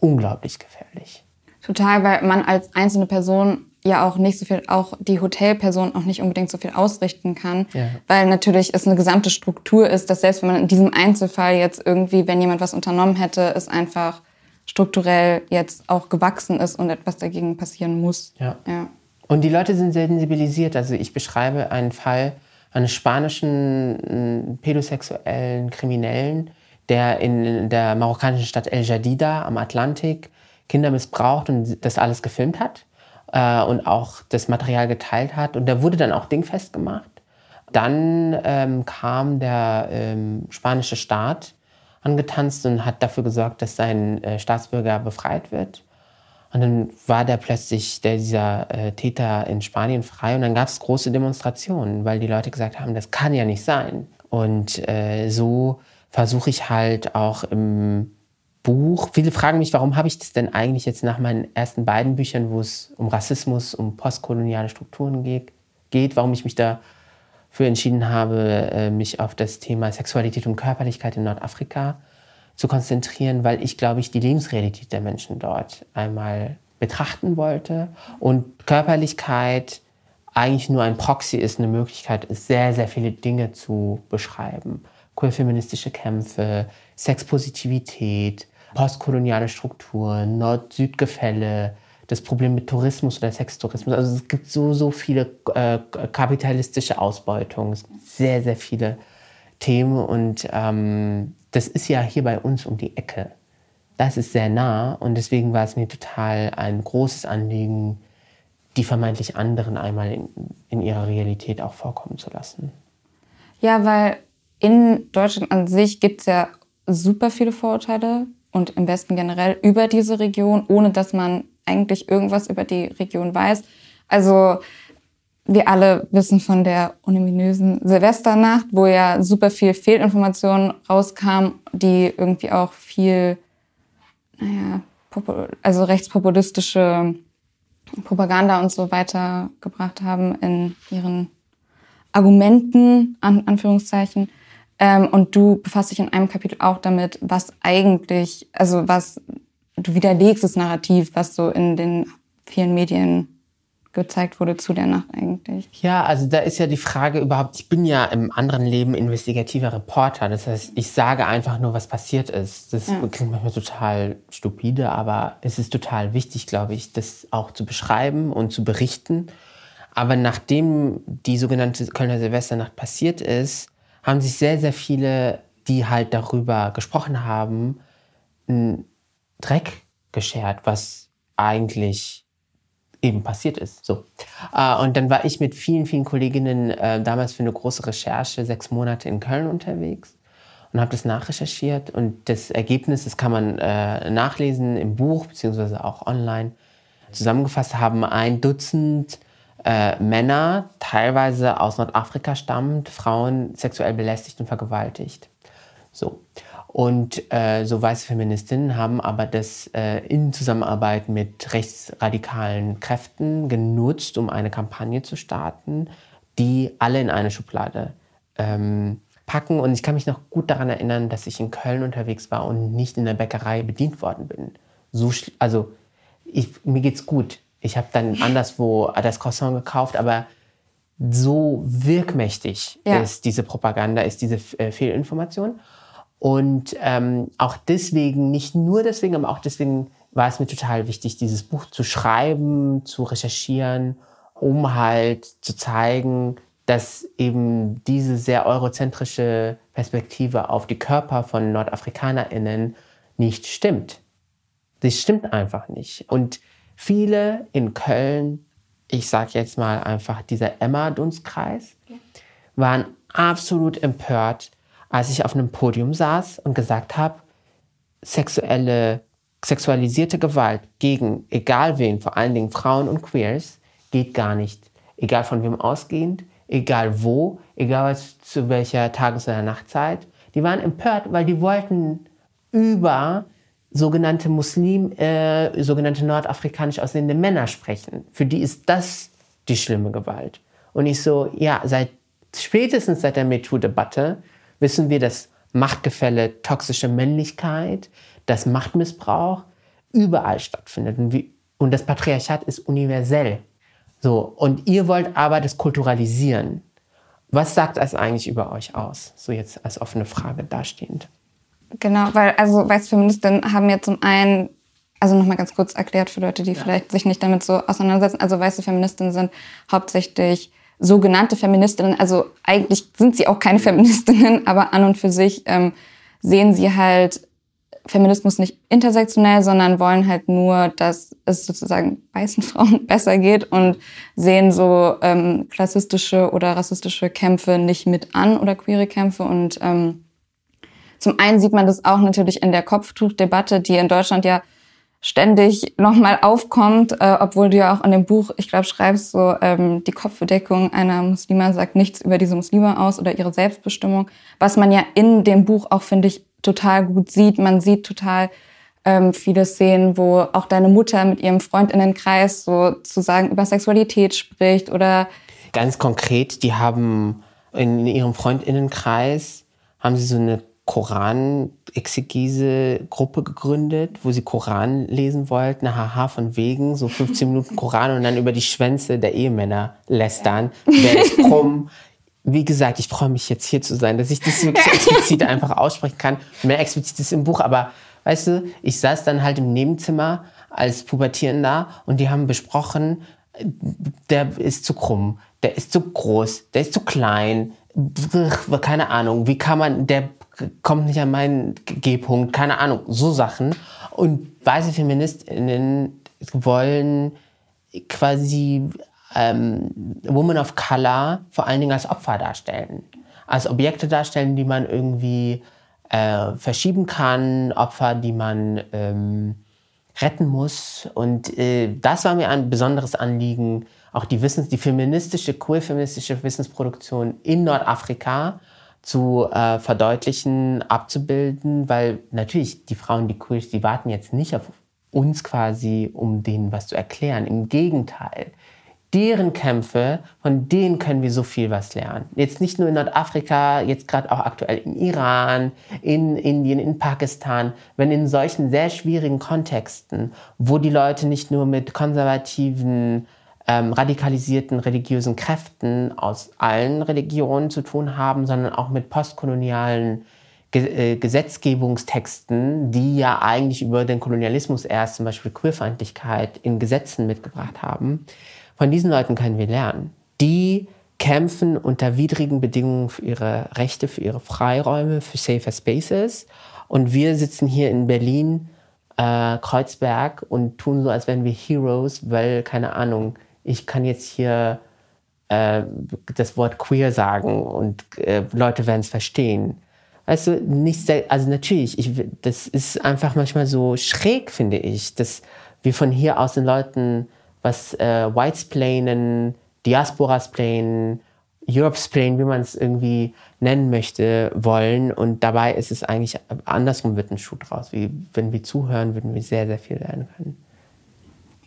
unglaublich gefährlich. Total, weil man als einzelne Person ja auch nicht so viel, auch die Hotelperson auch nicht unbedingt so viel ausrichten kann, ja. weil natürlich es eine gesamte Struktur ist, dass selbst wenn man in diesem Einzelfall jetzt irgendwie, wenn jemand was unternommen hätte, es einfach strukturell jetzt auch gewachsen ist und etwas dagegen passieren muss. Ja. ja. Und die Leute sind sensibilisiert. Also ich beschreibe einen Fall, eines spanischen mm, pädosexuellen Kriminellen, der in der marokkanischen Stadt El Jadida am Atlantik Kinder missbraucht und das alles gefilmt hat äh, und auch das Material geteilt hat. Und der wurde dann auch dingfest gemacht. Dann ähm, kam der ähm, spanische Staat angetanzt und hat dafür gesorgt, dass sein äh, Staatsbürger befreit wird. Und dann war der plötzlich, der, dieser äh, Täter in Spanien frei. Und dann gab es große Demonstrationen, weil die Leute gesagt haben, das kann ja nicht sein. Und äh, so versuche ich halt auch im Buch, viele fragen mich, warum habe ich das denn eigentlich jetzt nach meinen ersten beiden Büchern, wo es um Rassismus, um postkoloniale Strukturen geht, geht warum ich mich dafür entschieden habe, äh, mich auf das Thema Sexualität und Körperlichkeit in Nordafrika zu konzentrieren, weil ich, glaube ich, die Lebensrealität der Menschen dort einmal betrachten wollte und Körperlichkeit eigentlich nur ein Proxy ist, eine Möglichkeit ist, sehr, sehr viele Dinge zu beschreiben. Queerfeministische Kämpfe, Sexpositivität, postkoloniale Strukturen, Nord-Süd-Gefälle, das Problem mit Tourismus oder Sextourismus. Also es gibt so, so viele äh, kapitalistische Ausbeutungen, sehr, sehr viele Themen und ähm, das ist ja hier bei uns um die Ecke. Das ist sehr nah und deswegen war es mir total ein großes Anliegen, die vermeintlich anderen einmal in, in ihrer Realität auch vorkommen zu lassen. Ja, weil in Deutschland an sich gibt es ja super viele Vorurteile und im Westen generell über diese Region, ohne dass man eigentlich irgendwas über die Region weiß. Also wir alle wissen von der ominösen Silvesternacht, wo ja super viel Fehlinformationen rauskam, die irgendwie auch viel, naja, also rechtspopulistische Propaganda und so weiter gebracht haben in ihren Argumenten, an Anführungszeichen. Ähm, und du befasst dich in einem Kapitel auch damit, was eigentlich, also was du widerlegst das Narrativ, was so in den vielen Medien gezeigt wurde zu der Nacht eigentlich. Ja, also da ist ja die Frage überhaupt, ich bin ja im anderen Leben investigativer Reporter. Das heißt, ich sage einfach nur, was passiert ist. Das ja. klingt manchmal total stupide, aber es ist total wichtig, glaube ich, das auch zu beschreiben und zu berichten. Aber nachdem die sogenannte Kölner Silvesternacht passiert ist, haben sich sehr, sehr viele, die halt darüber gesprochen haben, einen Dreck geschert, was eigentlich eben passiert ist. So. Äh, und dann war ich mit vielen, vielen Kolleginnen äh, damals für eine große Recherche sechs Monate in Köln unterwegs und habe das nachrecherchiert. Und das Ergebnis, das kann man äh, nachlesen im Buch beziehungsweise auch online. Zusammengefasst haben ein Dutzend Männer, teilweise aus Nordafrika stammend, Frauen sexuell belästigt und vergewaltigt. So. Und äh, so weiße Feministinnen haben aber das äh, in Zusammenarbeit mit rechtsradikalen Kräften genutzt, um eine Kampagne zu starten, die alle in eine Schublade ähm, packen. Und ich kann mich noch gut daran erinnern, dass ich in Köln unterwegs war und nicht in der Bäckerei bedient worden bin. So, also ich, mir geht's gut. Ich habe dann anderswo das Croissant gekauft, aber so wirkmächtig ja. ist diese Propaganda, ist diese äh, Fehlinformation. Und ähm, auch deswegen, nicht nur deswegen, aber auch deswegen war es mir total wichtig, dieses Buch zu schreiben, zu recherchieren, um halt zu zeigen, dass eben diese sehr eurozentrische Perspektive auf die Körper von NordafrikanerInnen nicht stimmt. Das stimmt einfach nicht. Und viele in Köln, ich sage jetzt mal einfach dieser Emma-Dunstkreis, waren absolut empört, als ich auf einem Podium saß und gesagt habe, sexuelle, sexualisierte Gewalt gegen egal wen, vor allen Dingen Frauen und Queers, geht gar nicht. Egal von wem ausgehend, egal wo, egal zu welcher Tages- oder Nachtzeit. Die waren empört, weil die wollten über sogenannte Muslim, äh, sogenannte nordafrikanisch aussehende Männer sprechen. Für die ist das die schlimme Gewalt. Und ich so, ja, seit spätestens seit der MeToo-Debatte wissen wir, dass Machtgefälle, toxische Männlichkeit, dass Machtmissbrauch überall stattfindet. Und, wie, und das Patriarchat ist universell. So, und ihr wollt aber das kulturalisieren. Was sagt das eigentlich über euch aus? So jetzt als offene Frage dastehend. Genau, weil also weiße Feministinnen haben ja zum einen, also nochmal ganz kurz erklärt für Leute, die ja. vielleicht sich nicht damit so auseinandersetzen, also weiße Feministinnen sind hauptsächlich sogenannte Feministinnen, also eigentlich sind sie auch keine Feministinnen, [laughs] aber an und für sich ähm, sehen sie halt Feminismus nicht intersektionell, sondern wollen halt nur, dass es sozusagen weißen [laughs] Frauen besser geht und sehen so ähm, klassistische oder rassistische Kämpfe nicht mit an oder queere Kämpfe. Und ähm, zum einen sieht man das auch natürlich in der Kopftuchdebatte, die in Deutschland ja ständig nochmal aufkommt, äh, obwohl du ja auch in dem Buch, ich glaube, schreibst so, ähm, die Kopfbedeckung einer Muslima sagt nichts über diese Muslime aus oder ihre Selbstbestimmung, was man ja in dem Buch auch, finde ich, total gut sieht. Man sieht total ähm, viele Szenen, wo auch deine Mutter mit ihrem Freundinnenkreis sozusagen über Sexualität spricht oder... Ganz konkret, die haben in ihrem Freundinnenkreis haben sie so eine Koran-Exegese-Gruppe gegründet, wo sie Koran lesen wollten, haha, von wegen, so 15 Minuten Koran und dann über die Schwänze der Ehemänner lästern. Wer ist krumm? Wie gesagt, ich freue mich jetzt hier zu sein, dass ich das wirklich explizit [laughs] einfach aussprechen kann. Mehr explizit ist im Buch, aber weißt du, ich saß dann halt im Nebenzimmer als Pubertierender und die haben besprochen, der ist zu krumm, der ist zu groß, der ist zu klein, keine Ahnung, wie kann man, der kommt nicht an meinen G-Punkt, keine Ahnung, so Sachen. Und weiße Feministinnen wollen quasi ähm, Women of Color vor allen Dingen als Opfer darstellen. Als Objekte darstellen, die man irgendwie äh, verschieben kann, Opfer, die man ähm, retten muss. Und äh, das war mir ein besonderes Anliegen, auch die Wissens, die feministische, queer-feministische Wissensproduktion in Nordafrika zu äh, verdeutlichen, abzubilden, weil natürlich die Frauen, die queer, die warten jetzt nicht auf uns quasi, um denen was zu erklären. Im Gegenteil, deren Kämpfe, von denen können wir so viel was lernen. Jetzt nicht nur in Nordafrika, jetzt gerade auch aktuell im Iran, in Indien, in Pakistan, wenn in solchen sehr schwierigen Kontexten, wo die Leute nicht nur mit konservativen, ähm, radikalisierten religiösen Kräften aus allen Religionen zu tun haben, sondern auch mit postkolonialen äh, Gesetzgebungstexten, die ja eigentlich über den Kolonialismus erst zum Beispiel Queerfeindlichkeit in Gesetzen mitgebracht haben, von diesen Leuten können wir lernen. Die kämpfen unter widrigen Bedingungen für ihre Rechte, für ihre Freiräume, für safer Spaces. Und wir sitzen hier in Berlin, äh, Kreuzberg und tun so, als wären wir Heroes, weil, keine Ahnung, ich kann jetzt hier äh, das Wort queer sagen und äh, Leute werden es verstehen. Weißt du, nicht sehr, also natürlich, ich, das ist einfach manchmal so schräg, finde ich, dass wir von hier aus den Leuten was äh, Whitesplainen, Diasporasplainen, Europesplain, wie man es irgendwie nennen möchte, wollen. Und dabei ist es eigentlich andersrum wird ein Schuh draus. Wie, wenn wir zuhören, würden wir sehr, sehr viel lernen können.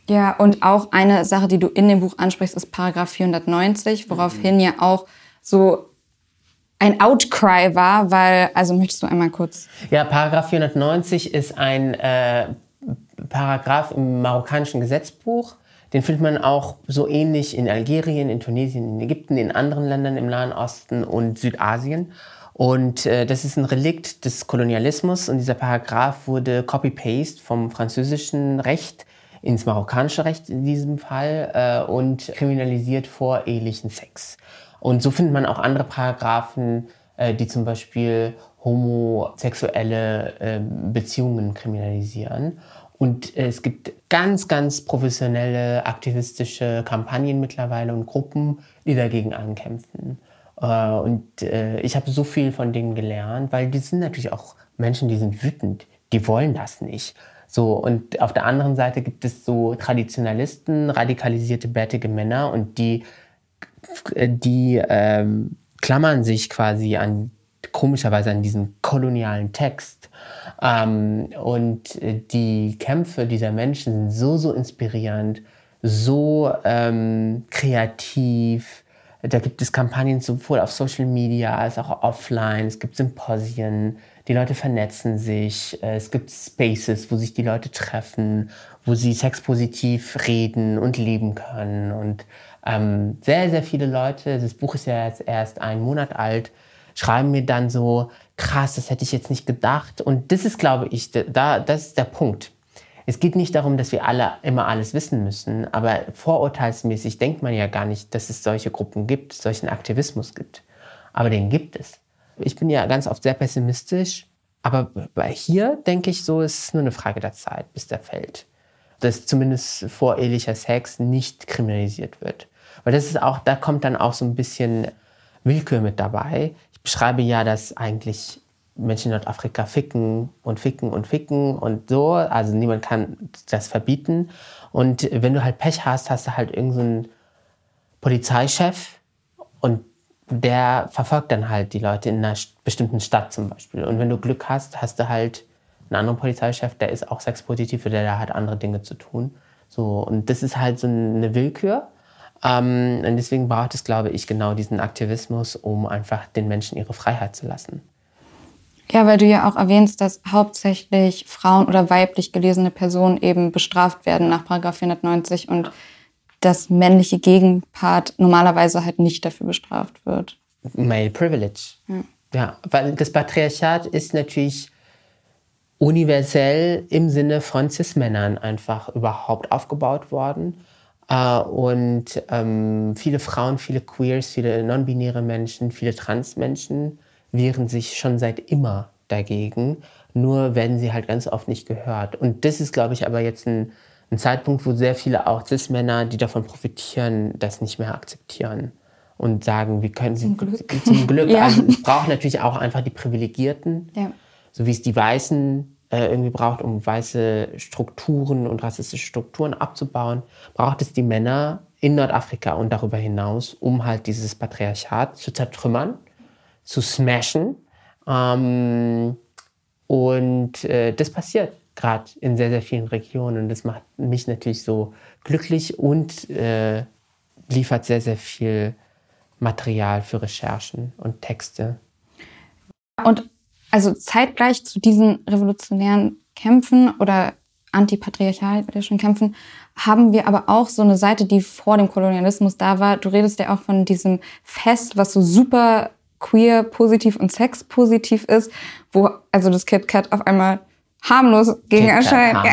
Ja, und auch eine Sache, die du in dem Buch ansprichst, ist Paragraph 490, woraufhin mhm. ja auch so ein Outcry war, weil, also möchtest du einmal kurz. Ja, Paragraph 490 ist ein äh, Paragraph im marokkanischen Gesetzbuch. Den findet man auch so ähnlich in Algerien, in Tunesien, in Ägypten, in anderen Ländern im Nahen Osten und Südasien. Und äh, das ist ein Relikt des Kolonialismus und dieser Paragraph wurde copy-paste vom französischen Recht ins marokkanische Recht in diesem Fall äh, und kriminalisiert vorehelichen Sex. Und so findet man auch andere Paragraphen, äh, die zum Beispiel homosexuelle äh, Beziehungen kriminalisieren. Und äh, es gibt ganz, ganz professionelle aktivistische Kampagnen mittlerweile und Gruppen, die dagegen ankämpfen. Äh, und äh, ich habe so viel von denen gelernt, weil die sind natürlich auch Menschen, die sind wütend, die wollen das nicht. So, und auf der anderen Seite gibt es so Traditionalisten, radikalisierte, bärtige Männer und die die ähm, klammern sich quasi an komischerweise an diesen kolonialen Text. Ähm, und die Kämpfe dieser Menschen sind so, so inspirierend, so ähm, kreativ. Da gibt es Kampagnen sowohl auf Social Media als auch offline. Es gibt Symposien, die Leute vernetzen sich. Es gibt Spaces, wo sich die Leute treffen, wo sie sexpositiv reden und leben können. Und ähm, sehr, sehr viele Leute, das Buch ist ja jetzt erst einen Monat alt, schreiben mir dann so, krass, das hätte ich jetzt nicht gedacht. Und das ist, glaube ich, da, das ist der Punkt. Es geht nicht darum, dass wir alle immer alles wissen müssen, aber vorurteilsmäßig denkt man ja gar nicht, dass es solche Gruppen gibt, solchen Aktivismus gibt. Aber den gibt es. Ich bin ja ganz oft sehr pessimistisch, aber hier denke ich so, es ist nur eine Frage der Zeit, bis der fällt. Dass zumindest vorehelicher Sex nicht kriminalisiert wird. Weil das ist auch, da kommt dann auch so ein bisschen Willkür mit dabei. Ich beschreibe ja, dass eigentlich Menschen in Nordafrika ficken und ficken und ficken und so. Also niemand kann das verbieten. Und wenn du halt Pech hast, hast du halt irgendeinen so Polizeichef und der verfolgt dann halt die Leute in einer bestimmten Stadt zum Beispiel. Und wenn du Glück hast, hast du halt einen anderen Polizeichef, der ist auch sexpositiv, der hat andere Dinge zu tun. So, und das ist halt so eine Willkür. Ähm, und deswegen braucht es, glaube ich, genau diesen Aktivismus, um einfach den Menschen ihre Freiheit zu lassen. Ja, weil du ja auch erwähnst, dass hauptsächlich Frauen oder weiblich gelesene Personen eben bestraft werden nach Paragraph 490 und das männliche Gegenpart normalerweise halt nicht dafür bestraft wird. Male Privilege. Ja, ja weil das Patriarchat ist natürlich universell im Sinne von Cis-Männern einfach überhaupt aufgebaut worden. Uh, und ähm, viele Frauen, viele Queers, viele non-binäre Menschen, viele Trans-Menschen wehren sich schon seit immer dagegen. Nur werden sie halt ganz oft nicht gehört. Und das ist, glaube ich, aber jetzt ein, ein Zeitpunkt, wo sehr viele auch Cis-Männer, die davon profitieren, das nicht mehr akzeptieren und sagen, wir können zum Glück. [laughs] Zum Glück. [laughs] ja. Also es braucht natürlich auch einfach die Privilegierten, ja. so wie es die Weißen äh, irgendwie braucht, um weiße Strukturen und rassistische Strukturen abzubauen, braucht es die Männer in Nordafrika und darüber hinaus, um halt dieses Patriarchat zu zertrümmern, zu smashen. Ähm, und äh, das passiert gerade in sehr, sehr vielen Regionen. Und das macht mich natürlich so glücklich und äh, liefert sehr, sehr viel Material für Recherchen und Texte. Und also zeitgleich zu diesen revolutionären Kämpfen oder antipatriarchalischen Kämpfen haben wir aber auch so eine Seite, die vor dem Kolonialismus da war. Du redest ja auch von diesem Fest, was so super queer positiv und sex positiv ist, wo also das Kit Kat auf einmal harmlos gegen erscheint. [laughs]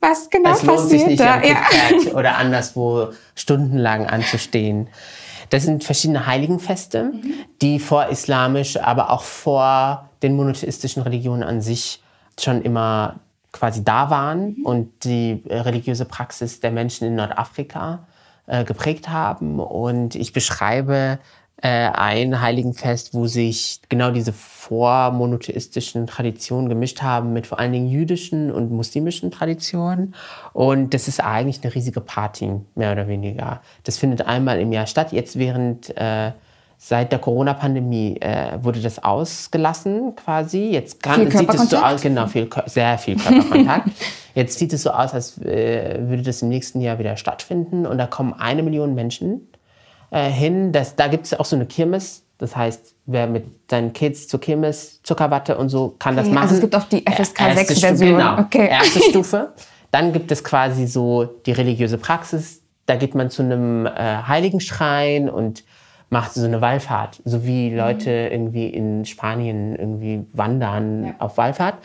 was genau es lohnt sich nicht da? Am ja. [laughs] oder anderswo stundenlang anzustehen. Das sind verschiedene Heiligenfeste, mhm. die vor islamisch, aber auch vor den monotheistischen Religionen an sich schon immer quasi da waren mhm. und die äh, religiöse Praxis der Menschen in Nordafrika äh, geprägt haben. Und ich beschreibe äh, ein Heiligenfest, wo sich genau diese vormonotheistischen Traditionen gemischt haben mit vor allen Dingen jüdischen und muslimischen Traditionen. Und das ist eigentlich eine riesige Party, mehr oder weniger. Das findet einmal im Jahr statt. Jetzt während äh, Seit der Corona-Pandemie äh, wurde das ausgelassen quasi. Jetzt kann, sieht es so aus, genau, viel, sehr viel Körperkontakt. [laughs] Jetzt sieht es so aus, als äh, würde das im nächsten Jahr wieder stattfinden. Und da kommen eine Million Menschen äh, hin. Das, da gibt es auch so eine Kirmes. Das heißt, wer mit seinen Kids zur Kirmes, Zuckerwatte und so kann okay, das machen. Also es gibt auch die FSK 6-Version. Genau, okay. erste [laughs] Stufe. Dann gibt es quasi so die religiöse Praxis. Da geht man zu einem äh, Heiligenschrein und macht so eine Wallfahrt, so wie mhm. Leute irgendwie in Spanien irgendwie wandern ja. auf Wallfahrt.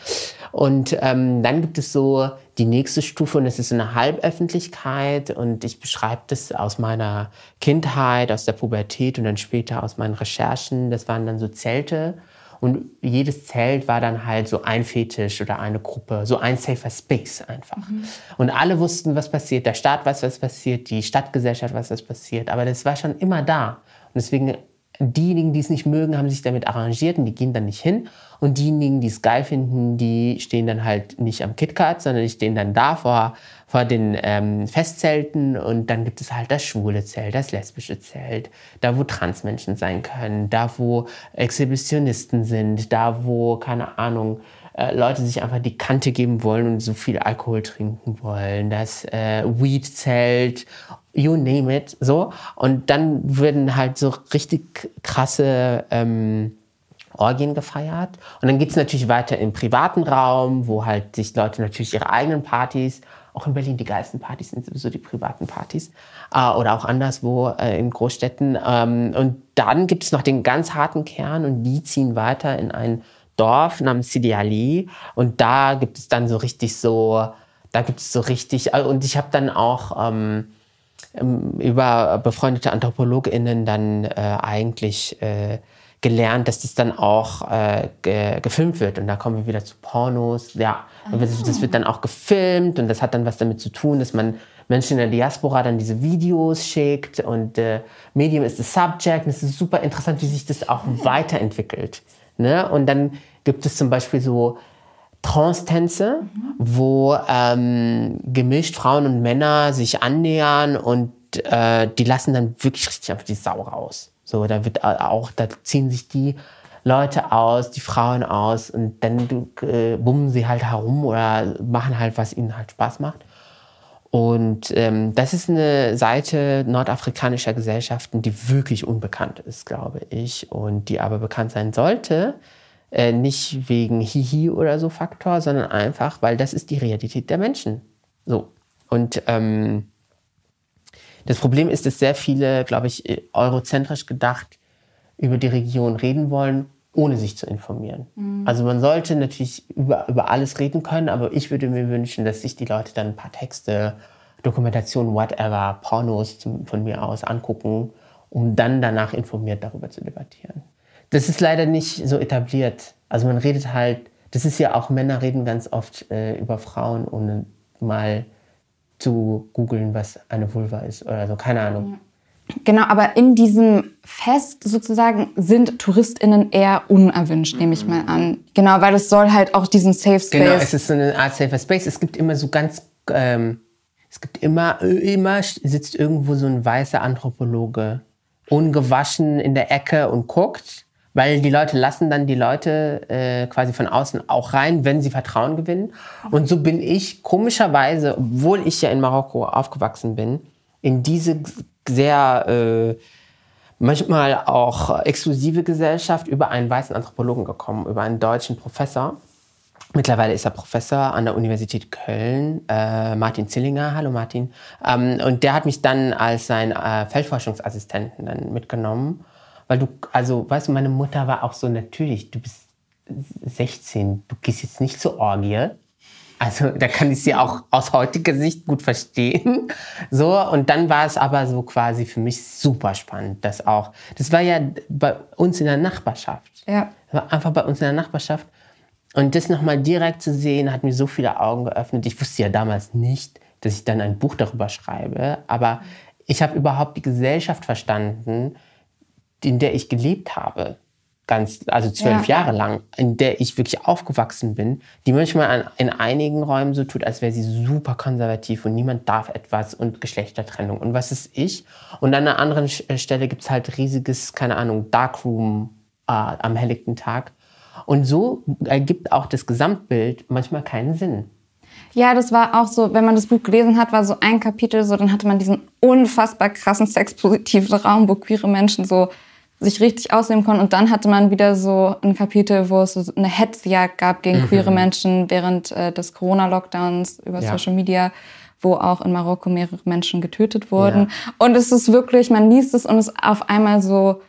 Und ähm, dann gibt es so die nächste Stufe und es ist eine Halböffentlichkeit und ich beschreibe das aus meiner Kindheit, aus der Pubertät und dann später aus meinen Recherchen. Das waren dann so Zelte und jedes Zelt war dann halt so ein Fetisch oder eine Gruppe, so ein safer Space einfach. Mhm. Und alle wussten, was passiert. Der Staat weiß, was passiert, die Stadtgesellschaft weiß, was passiert. Aber das war schon immer da. Deswegen, diejenigen, die es nicht mögen, haben sich damit arrangiert und die gehen dann nicht hin. Und diejenigen, die es geil finden, die stehen dann halt nicht am KitKat, sondern die stehen dann da vor, vor den ähm, Festzelten. Und dann gibt es halt das schwule Zelt, das lesbische Zelt, da wo Transmenschen sein können, da wo Exhibitionisten sind, da wo, keine Ahnung, äh, Leute sich einfach die Kante geben wollen und so viel Alkohol trinken wollen, das äh, Weed-Zelt you name it, so. Und dann würden halt so richtig krasse ähm, Orgien gefeiert. Und dann geht's natürlich weiter im privaten Raum, wo halt sich Leute natürlich ihre eigenen Partys, auch in Berlin die geilsten Partys sind sowieso die privaten Partys, äh, oder auch anderswo äh, in Großstädten. Ähm, und dann gibt es noch den ganz harten Kern und die ziehen weiter in ein Dorf namens Sidi Ali. Und da gibt es dann so richtig so, da gibt es so richtig, äh, und ich habe dann auch... Ähm, über befreundete AnthropologInnen dann äh, eigentlich äh, gelernt, dass das dann auch äh, ge gefilmt wird. Und da kommen wir wieder zu Pornos. Ja, das, das wird dann auch gefilmt und das hat dann was damit zu tun, dass man Menschen in der Diaspora dann diese Videos schickt und äh, Medium ist das Subject. Und es ist super interessant, wie sich das auch [laughs] weiterentwickelt. Ne? Und dann gibt es zum Beispiel so Trance-Tänze, mhm. wo ähm, gemischt Frauen und Männer sich annähern und äh, die lassen dann wirklich richtig einfach die Sau raus. So, da wird auch, da ziehen sich die Leute aus, die Frauen aus und dann äh, bummen sie halt herum oder machen halt, was ihnen halt Spaß macht. Und ähm, das ist eine Seite nordafrikanischer Gesellschaften, die wirklich unbekannt ist, glaube ich, und die aber bekannt sein sollte, äh, nicht wegen Hihi oder so Faktor, sondern einfach, weil das ist die Realität der Menschen. So. Und ähm, das Problem ist, dass sehr viele, glaube ich, eurozentrisch gedacht über die Region reden wollen, ohne sich zu informieren. Mhm. Also man sollte natürlich über, über alles reden können, aber ich würde mir wünschen, dass sich die Leute dann ein paar Texte, Dokumentationen, whatever, Pornos zum, von mir aus angucken, um dann danach informiert darüber zu debattieren das ist leider nicht so etabliert. Also man redet halt, das ist ja auch, Männer reden ganz oft äh, über Frauen, ohne mal zu googeln, was eine Vulva ist oder so. Keine Ahnung. Genau, aber in diesem Fest sozusagen sind TouristInnen eher unerwünscht, nehme ich mal an. Genau, weil es soll halt auch diesen Safe Space. Genau, es ist so eine Art Safer Space. Es gibt immer so ganz, ähm, es gibt immer, immer sitzt irgendwo so ein weißer Anthropologe, ungewaschen in der Ecke und guckt, weil die Leute lassen dann die Leute äh, quasi von außen auch rein, wenn sie Vertrauen gewinnen. Und so bin ich komischerweise, obwohl ich ja in Marokko aufgewachsen bin, in diese sehr äh, manchmal auch exklusive Gesellschaft über einen weißen Anthropologen gekommen, über einen deutschen Professor. Mittlerweile ist er Professor an der Universität Köln, äh, Martin Zillinger. Hallo Martin. Ähm, und der hat mich dann als sein äh, Feldforschungsassistenten dann mitgenommen. Weil du, also, weißt du, meine Mutter war auch so natürlich, du bist 16, du gehst jetzt nicht zur Orgie, also da kann ich sie auch aus heutiger Sicht gut verstehen. So, und dann war es aber so quasi für mich super spannend, das auch. Das war ja bei uns in der Nachbarschaft. Ja. Das war einfach bei uns in der Nachbarschaft. Und das nochmal direkt zu sehen, hat mir so viele Augen geöffnet. Ich wusste ja damals nicht, dass ich dann ein Buch darüber schreibe, aber ich habe überhaupt die Gesellschaft verstanden, in der ich gelebt habe ganz, also zwölf ja. Jahre lang, in der ich wirklich aufgewachsen bin, die manchmal an, in einigen Räumen so tut, als wäre sie super konservativ und niemand darf etwas und Geschlechtertrennung. Und was ist ich? Und an einer anderen äh, Stelle gibt es halt riesiges, keine Ahnung, Darkroom äh, am helllichten Tag. Und so ergibt auch das Gesamtbild manchmal keinen Sinn. Ja, das war auch so, wenn man das Buch gelesen hat, war so ein Kapitel so, dann hatte man diesen unfassbar krassen sexpositiven Raum, wo queere Menschen so sich richtig ausnehmen konnten. Und dann hatte man wieder so ein Kapitel, wo es so eine Hetzjagd gab gegen mhm. queere Menschen während äh, des Corona-Lockdowns über ja. Social Media, wo auch in Marokko mehrere Menschen getötet wurden. Ja. Und es ist wirklich, man liest es und es ist auf einmal so,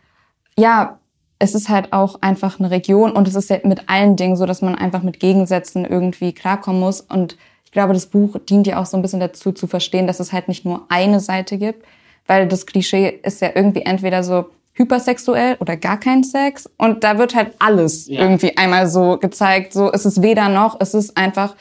ja, es ist halt auch einfach eine Region und es ist ja mit allen Dingen so, dass man einfach mit Gegensätzen irgendwie klarkommen muss. Und ich glaube, das Buch dient ja auch so ein bisschen dazu zu verstehen, dass es halt nicht nur eine Seite gibt, weil das Klischee ist ja irgendwie entweder so, hypersexuell oder gar kein Sex. Und da wird halt alles ja. irgendwie einmal so gezeigt. So, es ist weder noch, es ist einfach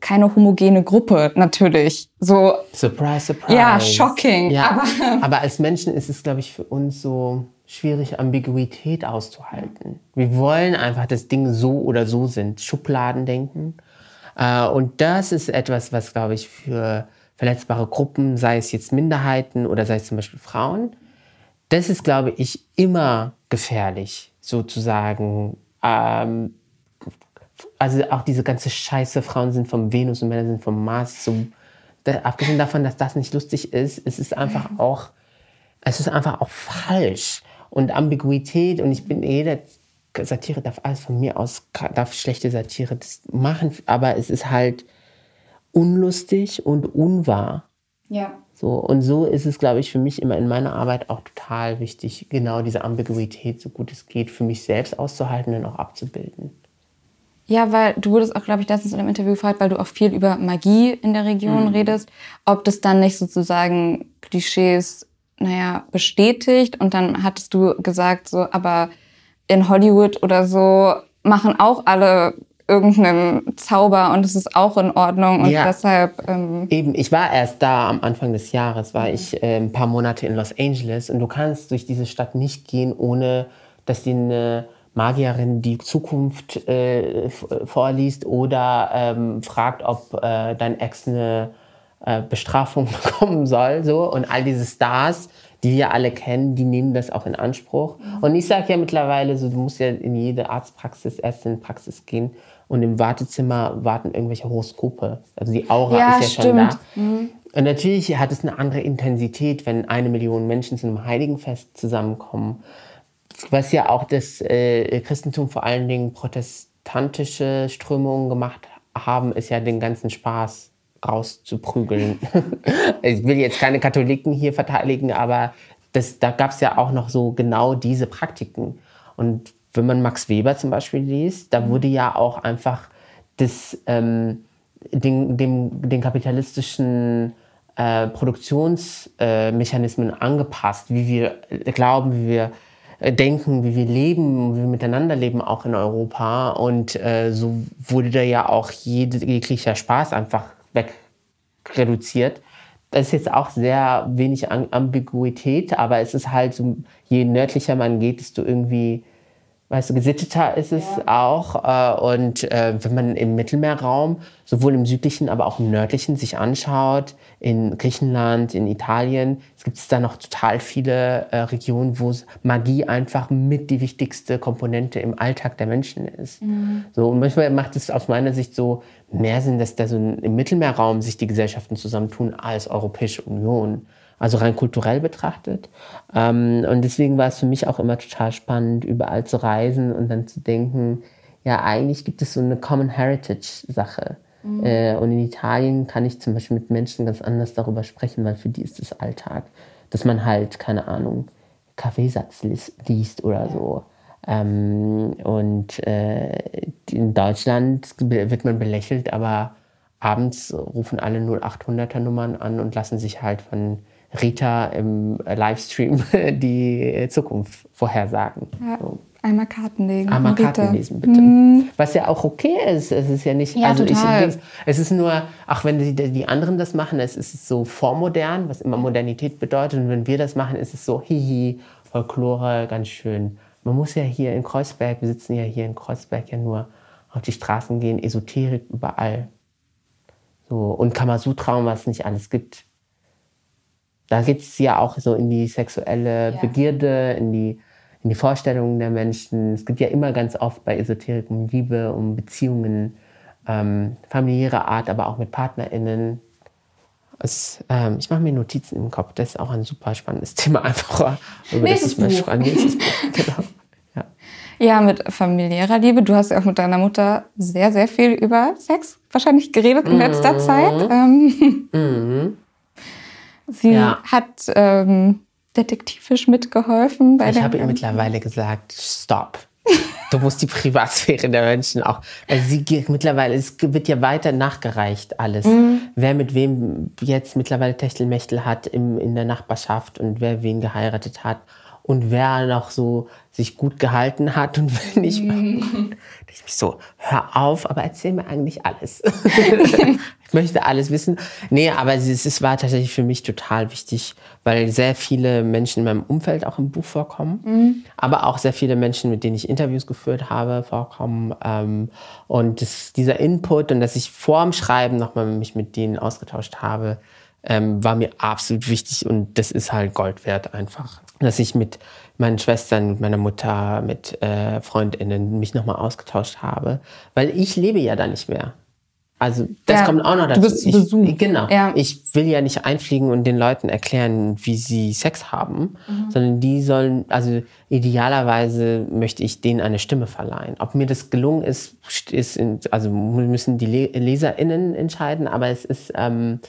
keine homogene Gruppe, natürlich. So. Surprise, surprise. Ja, shocking. Ja, aber, [laughs] aber als Menschen ist es, glaube ich, für uns so schwierig, Ambiguität auszuhalten. Wir wollen einfach, dass Dinge so oder so sind. Schubladen denken. Äh, und das ist etwas, was, glaube ich, für verletzbare Gruppen, sei es jetzt Minderheiten oder sei es zum Beispiel Frauen, das ist, glaube ich, immer gefährlich, sozusagen. Ähm, also auch diese ganze Scheiße, Frauen sind vom Venus und Männer sind vom Mars. So, da, abgesehen davon, dass das nicht lustig ist, es ist einfach auch, es ist einfach auch falsch. Und Ambiguität, und ich bin jeder Satire darf alles von mir aus, darf schlechte Satire das machen, aber es ist halt unlustig und unwahr. Ja. So, und so ist es, glaube ich, für mich immer in meiner Arbeit auch total wichtig, genau diese Ambiguität, so gut es geht, für mich selbst auszuhalten und auch abzubilden. Ja, weil du wurdest auch, glaube ich, letztens in einem Interview gefragt, weil du auch viel über Magie in der Region mhm. redest, ob das dann nicht sozusagen Klischees, naja, bestätigt. Und dann hattest du gesagt, so, aber in Hollywood oder so machen auch alle irgendeinen Zauber und es ist auch in Ordnung und ja. deshalb. Ähm Eben, ich war erst da am Anfang des Jahres, war ich äh, ein paar Monate in Los Angeles und du kannst durch diese Stadt nicht gehen, ohne dass die eine Magierin die Zukunft äh, vorliest oder ähm, fragt, ob äh, dein Ex eine äh, Bestrafung [laughs] bekommen soll, so und all diese Stars die wir alle kennen, die nehmen das auch in Anspruch. Mhm. Und ich sage ja mittlerweile so, du musst ja in jede Arztpraxis, Ärztinnenpraxis gehen und im Wartezimmer warten irgendwelche Horoskope. Also die Aura ja, ist ja stimmt. schon da. Mhm. Und natürlich hat es eine andere Intensität, wenn eine Million Menschen zu einem Heiligenfest zusammenkommen. Was ja auch das äh, Christentum vor allen Dingen protestantische Strömungen gemacht haben, ist ja den ganzen Spaß rauszuprügeln. [laughs] ich will jetzt keine Katholiken hier verteidigen, aber das, da gab es ja auch noch so genau diese Praktiken. Und wenn man Max Weber zum Beispiel liest, da wurde ja auch einfach das, ähm, den, dem, den kapitalistischen äh, Produktionsmechanismen äh, angepasst, wie wir glauben, wie wir äh, denken, wie wir leben, wie wir miteinander leben, auch in Europa. Und äh, so wurde da ja auch jede, jeglicher Spaß einfach weg reduziert. Das ist jetzt auch sehr wenig Ambiguität, aber es ist halt so, je nördlicher man geht, desto irgendwie weißt du, gesitteter ist es ja. auch. Äh, und äh, wenn man im Mittelmeerraum, sowohl im südlichen, aber auch im nördlichen, sich anschaut, in Griechenland, in Italien, es gibt da noch total viele äh, Regionen, wo Magie einfach mit die wichtigste Komponente im Alltag der Menschen ist. Mhm. So, und manchmal macht es aus meiner Sicht so mehr Sinn, dass da so im Mittelmeerraum sich die Gesellschaften zusammentun als Europäische Union also rein kulturell betrachtet. Ähm, und deswegen war es für mich auch immer total spannend, überall zu reisen und dann zu denken, ja, eigentlich gibt es so eine Common Heritage-Sache. Mhm. Äh, und in Italien kann ich zum Beispiel mit Menschen ganz anders darüber sprechen, weil für die ist es Alltag. Dass man halt, keine Ahnung, Kaffeesatz liest oder so. Ähm, und äh, in Deutschland wird man belächelt, aber abends rufen alle 0800er Nummern an und lassen sich halt von Rita im Livestream [laughs] die Zukunft vorhersagen. Ja. So. Einmal Karten legen. Einmal Rita. Karten lesen, bitte. Mhm. Was ja auch okay ist. Es ist ja nicht, ja, also total. ich, es ist nur, auch wenn die, die anderen das machen, es ist so vormodern, was immer Modernität bedeutet. Und wenn wir das machen, ist es so, hihi, Folklore, ganz schön. Man muss ja hier in Kreuzberg, wir sitzen ja hier in Kreuzberg ja nur auf die Straßen gehen, Esoterik überall. So, und Kamasutra und was es nicht alles gibt da geht es ja auch so in die sexuelle ja. Begierde, in die, in die Vorstellungen der Menschen. Es geht ja immer ganz oft bei Esoterik um Liebe, um Beziehungen, ähm, familiäre Art, aber auch mit PartnerInnen. Es, ähm, ich mache mir Notizen im Kopf. Das ist auch ein super spannendes [laughs] Thema, einfach über Nächstes das ich. Nächstes Buch. [laughs] Genau. Ja. ja, mit familiärer Liebe. Du hast ja auch mit deiner Mutter sehr, sehr viel über Sex wahrscheinlich geredet in letzter mhm. Zeit. Ähm. Mhm. Sie ja. hat ähm, detektivisch mitgeholfen. Bei ich habe ihr mittlerweile gesagt, stopp. Du musst die [laughs] Privatsphäre der Menschen auch. Also sie mittlerweile, es wird ja weiter nachgereicht alles. Mhm. Wer mit wem jetzt mittlerweile Techtelmechtel hat im, in der Nachbarschaft und wer wen geheiratet hat und wer noch so sich gut gehalten hat und wenn nicht. Mhm. [laughs] Ich mich so, hör auf, aber erzähl mir eigentlich alles. [laughs] ich möchte alles wissen. Nee, aber es, es war tatsächlich für mich total wichtig, weil sehr viele Menschen in meinem Umfeld auch im Buch vorkommen, mhm. aber auch sehr viele Menschen, mit denen ich Interviews geführt habe, vorkommen. Ähm, und das, dieser Input und dass ich vor dem Schreiben nochmal mich mit denen ausgetauscht habe, ähm, war mir absolut wichtig und das ist halt Gold wert einfach. Dass ich mit meinen Schwestern, mit meiner Mutter, mit äh, Freundinnen mich nochmal ausgetauscht habe, weil ich lebe ja da nicht mehr. Also das ja, kommt auch noch dazu. Du bist zu Besuch. Ich, genau. Ja. Ich will ja nicht einfliegen und den Leuten erklären, wie sie Sex haben, mhm. sondern die sollen, also idealerweise möchte ich denen eine Stimme verleihen. Ob mir das gelungen ist, ist in, also müssen die LeserInnen entscheiden, aber es ist ähm,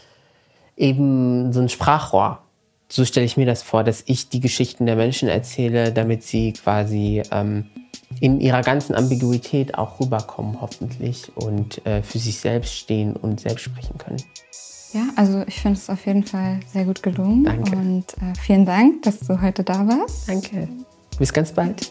eben so ein Sprachrohr. So stelle ich mir das vor, dass ich die Geschichten der Menschen erzähle, damit sie quasi ähm, in ihrer ganzen Ambiguität auch rüberkommen, hoffentlich, und äh, für sich selbst stehen und selbst sprechen können. Ja, also ich finde es auf jeden Fall sehr gut gelungen. Danke. Und äh, vielen Dank, dass du heute da warst. Danke. Bis ganz bald.